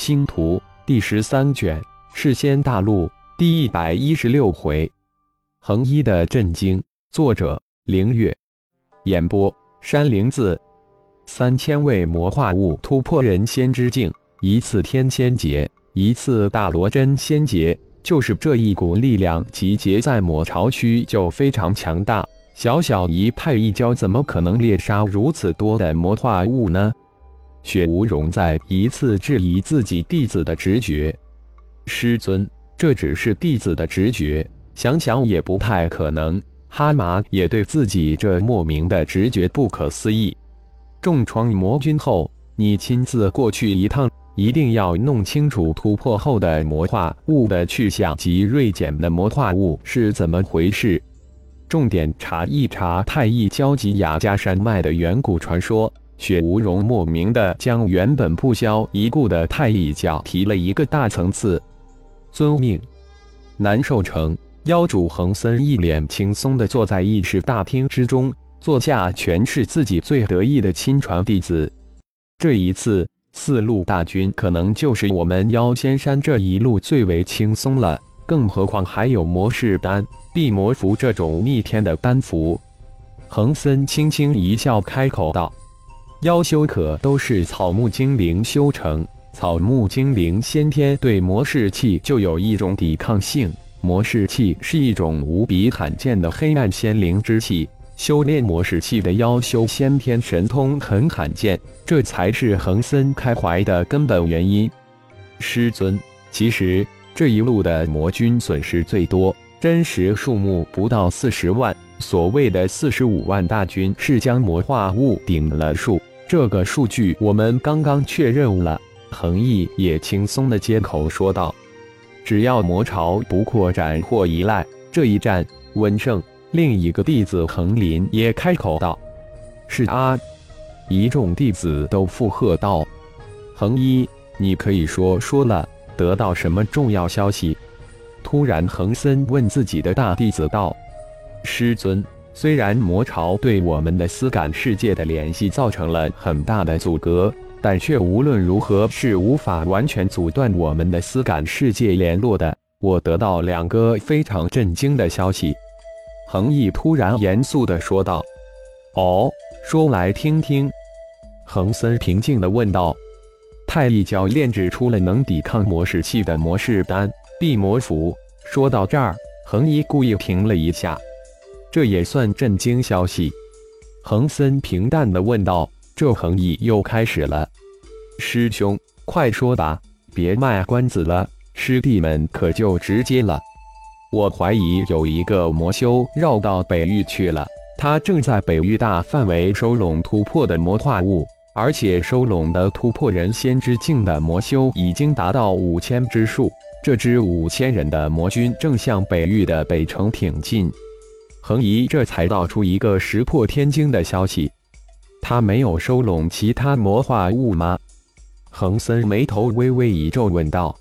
星图第十三卷，世仙大陆第一百一十六回，横一的震惊。作者：凌月，演播：山灵子。三千位魔化物突破人仙之境，一次天仙劫，一次大罗真仙劫，就是这一股力量集结在魔巢区就非常强大。小小一派一交，怎么可能猎杀如此多的魔化物呢？雪无容再一次质疑自己弟子的直觉，师尊，这只是弟子的直觉，想想也不太可能。哈麻也对自己这莫名的直觉不可思议。重创魔君后，你亲自过去一趟，一定要弄清楚突破后的魔化物的去向及锐减的魔化物是怎么回事。重点查一查太乙交吉雅加山脉的远古传说。雪无容莫名的将原本不消一顾的太乙教提了一个大层次。遵命。南寿城妖主恒森一脸轻松的坐在议事大厅之中，坐下全是自己最得意的亲传弟子。这一次四路大军可能就是我们妖仙山这一路最为轻松了，更何况还有魔士丹、地魔符这种逆天的丹符。恒森轻轻一笑，开口道。妖修可都是草木精灵修成，草木精灵先天对魔士气就有一种抵抗性。魔士气是一种无比罕见的黑暗仙灵之气，修炼魔士气的妖修先天神通很罕见，这才是恒森开怀的根本原因。师尊，其实这一路的魔军损失最多，真实数目不到四十万。所谓的四十五万大军是将魔化物顶了数。这个数据我们刚刚确认了，恒毅也轻松的接口说道：“只要魔巢不扩展或依赖，这一战稳胜。”另一个弟子恒林也开口道：“是啊！”一众弟子都附和道：“恒一，你可以说说了，得到什么重要消息？”突然，恒森问自己的大弟子道：“师尊。”虽然魔巢对我们的思感世界的联系造成了很大的阻隔，但却无论如何是无法完全阻断我们的思感世界联络的。我得到两个非常震惊的消息。恒毅突然严肃地说道：“哦，说来听听。”恒森平静地问道：“太一教炼制出了能抵抗魔士气的魔士丹、地魔符。”说到这儿，恒毅故意停了一下。这也算震惊消息，恒森平淡的问道：“这恒毅又开始了，师兄，快说吧，别卖关子了，师弟们可就直接了。我怀疑有一个魔修绕到北域去了，他正在北域大范围收拢突破的魔化物，而且收拢的突破人仙之境的魔修已经达到五千之数。这支五千人的魔军正向北域的北城挺进。”恒仪这才道出一个石破天惊的消息：他没有收拢其他魔化物吗？恒森眉头微微一皱，问道：“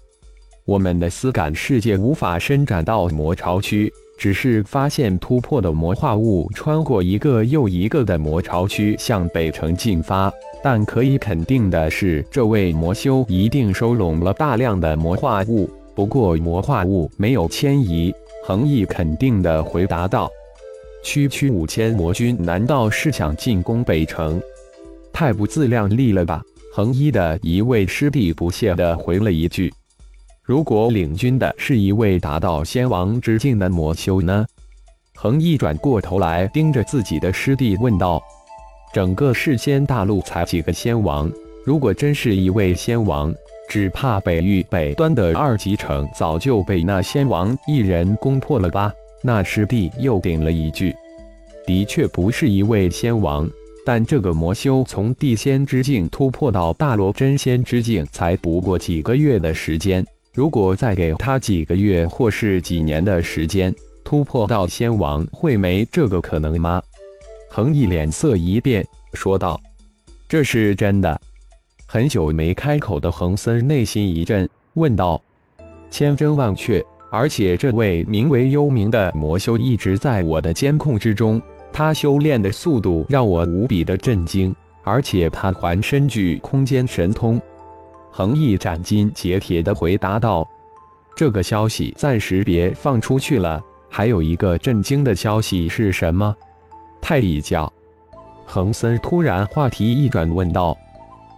我们的思感世界无法伸展到魔巢区，只是发现突破的魔化物穿过一个又一个的魔巢区向北城进发。但可以肯定的是，这位魔修一定收拢了大量的魔化物。不过魔化物没有迁移。”恒毅肯定地回答道。区区五千魔军，难道是想进攻北城？太不自量力了吧！恒一的一位师弟不屑地回了一句：“如果领军的是一位达到仙王之境的魔修呢？”恒一转过头来盯着自己的师弟问道：“整个世仙大陆才几个仙王？如果真是一位仙王，只怕北域北端的二级城早就被那仙王一人攻破了吧？”那师弟又顶了一句：“的确不是一位仙王，但这个魔修从地仙之境突破到大罗真仙之境，才不过几个月的时间。如果再给他几个月或是几年的时间，突破到仙王，会没这个可能吗？”恒毅脸色一变，说道：“这是真的。”很久没开口的恒森内心一震，问道：“千真万确？”而且这位名为幽冥的魔修一直在我的监控之中，他修炼的速度让我无比的震惊，而且他还身具空间神通。恒毅斩钉截铁地回答道：“这个消息暂时别放出去了。还有一个震惊的消息是什么？”太乙教。恒森突然话题一转，问道：“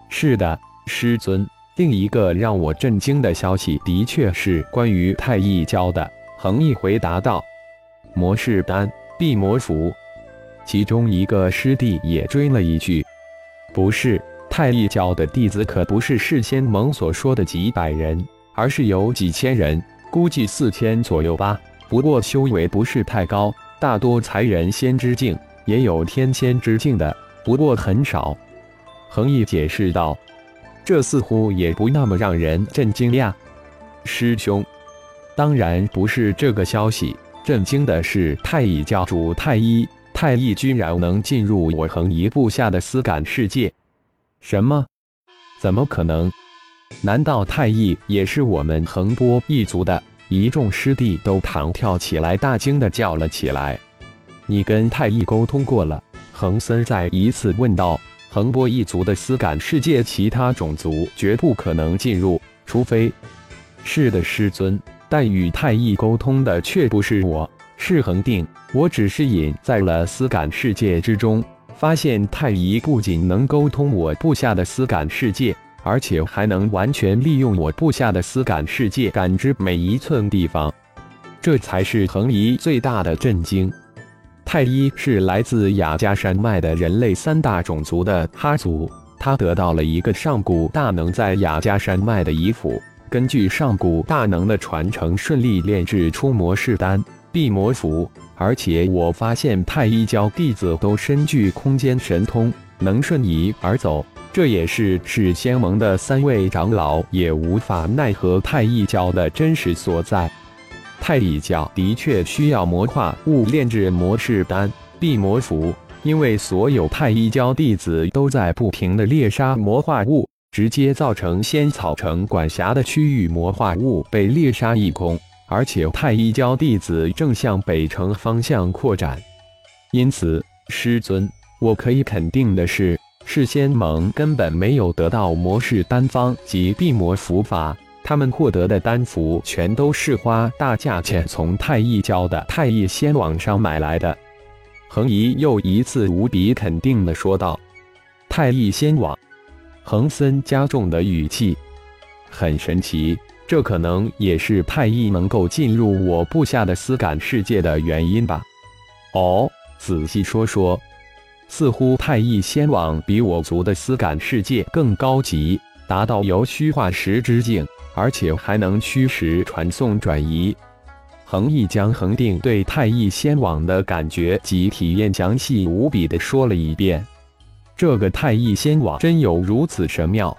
是的，师尊。另一个让我震惊的消息，的确是关于太一教的。”恒毅回答道：“魔士丹、地魔符。”其中一个师弟也追了一句：“不是，太一教的弟子可不是事先蒙所说的几百人，而是有几千人，估计四千左右吧。不过修为不是太高，大多才人仙之境，也有天仙之境的，不过很少。”恒毅解释道：“这似乎也不那么让人震惊呀，师兄。当然不是这个消息，震惊的是太乙教主太一。”太一居然能进入我恒一部下的思感世界？什么？怎么可能？难道太一也是我们恒波一族的？一众师弟都弹跳起来，大惊的叫了起来。你跟太一沟通过了？恒森再一次问道。恒波一族的思感世界，其他种族绝不可能进入，除非……是的，师尊。但与太一沟通的却不是我。是恒定，我只是隐在了思感世界之中，发现太乙不仅能沟通我部下的思感世界，而且还能完全利用我部下的思感世界感知每一寸地方，这才是恒仪最大的震惊。太一是来自雅加山脉的人类三大种族的哈族，他得到了一个上古大能在雅加山脉的遗符，根据上古大能的传承，顺利炼制出魔士丹。地魔符，而且我发现太一教弟子都身具空间神通，能瞬移而走，这也是是仙盟的三位长老也无法奈何太一教的真实所在。太一教的确需要魔化物炼制魔士丹、地魔符，因为所有太一教弟子都在不停的猎杀魔化物，直接造成仙草城管辖的区域魔化物被猎杀一空。而且太一教弟子正向北城方向扩展，因此师尊，我可以肯定的是，是仙盟根本没有得到魔式丹方及地魔符法，他们获得的丹符全都是花大价钱从太一教的太一仙网上买来的。恒仪又一次无比肯定的说道：“太一仙网。”恒森加重的语气，很神奇。这可能也是太一能够进入我部下的思感世界的原因吧。哦，仔细说说，似乎太一仙网比我族的思感世界更高级，达到由虚化石之境，而且还能虚实传送转移。恒毅将恒定对太一仙网的感觉及体验详细无比的说了一遍。这个太一仙网真有如此神妙？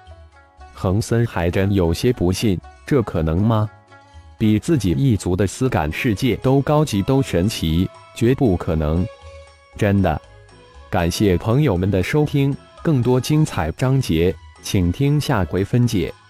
恒森还真有些不信。这可能吗？比自己一族的思感世界都高级、都神奇，绝不可能！真的。感谢朋友们的收听，更多精彩章节，请听下回分解。